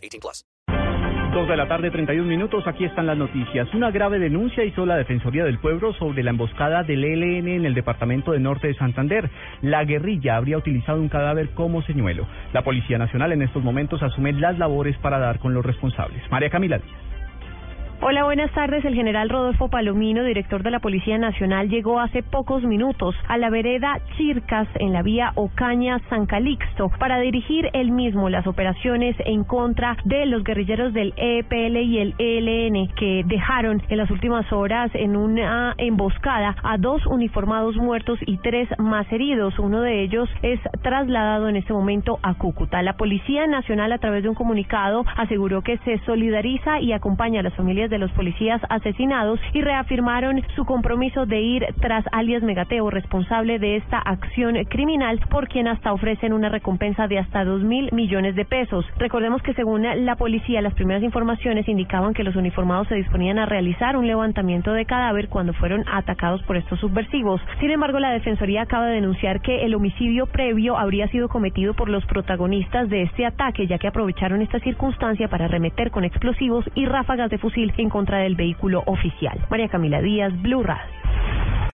18 plus. Dos de la tarde, 31 minutos. Aquí están las noticias. Una grave denuncia hizo la Defensoría del Pueblo sobre la emboscada del ELN en el departamento de Norte de Santander. La guerrilla habría utilizado un cadáver como señuelo. La Policía Nacional en estos momentos asume las labores para dar con los responsables. María Camila Díaz. Hola, buenas tardes. El general Rodolfo Palomino, director de la Policía Nacional, llegó hace pocos minutos a la vereda Chircas en la vía Ocaña-San Calixto para dirigir él mismo las operaciones en contra de los guerrilleros del EPL y el ELN que dejaron en las últimas horas en una emboscada a dos uniformados muertos y tres más heridos. Uno de ellos es trasladado en este momento a Cúcuta. La Policía Nacional, a través de un comunicado, aseguró que se solidariza y acompaña a las familias de los policías asesinados y reafirmaron su compromiso de ir tras alias Megateo, responsable de esta acción criminal, por quien hasta ofrecen una recompensa de hasta dos mil millones de pesos. Recordemos que según la policía, las primeras informaciones indicaban que los uniformados se disponían a realizar un levantamiento de cadáver cuando fueron atacados por estos subversivos. Sin embargo, la Defensoría acaba de denunciar que el homicidio previo habría sido cometido por los protagonistas de este ataque, ya que aprovecharon esta circunstancia para arremeter con explosivos y ráfagas de fusil en contra del vehículo oficial. María Camila Díaz, Blue Radio.